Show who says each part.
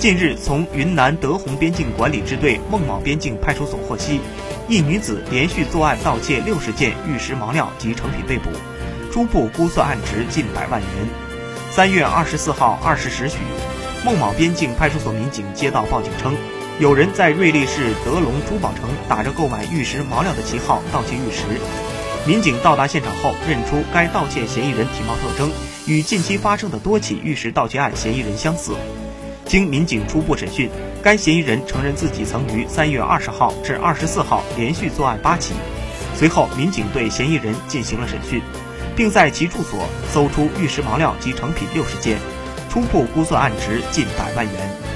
Speaker 1: 近日，从云南德宏边境管理支队孟卯边境派出所获悉，一女子连续作案盗窃六十件玉石毛料及成品被捕，初步估算案值近百万元。三月二十四号二十时许，孟卯边境派出所民警接到报警称，有人在瑞丽市德龙珠宝城打着购买玉石毛料的旗号盗窃玉石。民警到达现场后，认出该盗窃嫌疑人体貌特征与近期发生的多起玉石盗窃案嫌疑人相似。经民警初步审讯，该嫌疑人承认自己曾于三月二十号至二十四号连续作案八起。随后，民警对嫌疑人进行了审讯，并在其住所搜出玉石毛料及成品六十件，初步估算案值近百万元。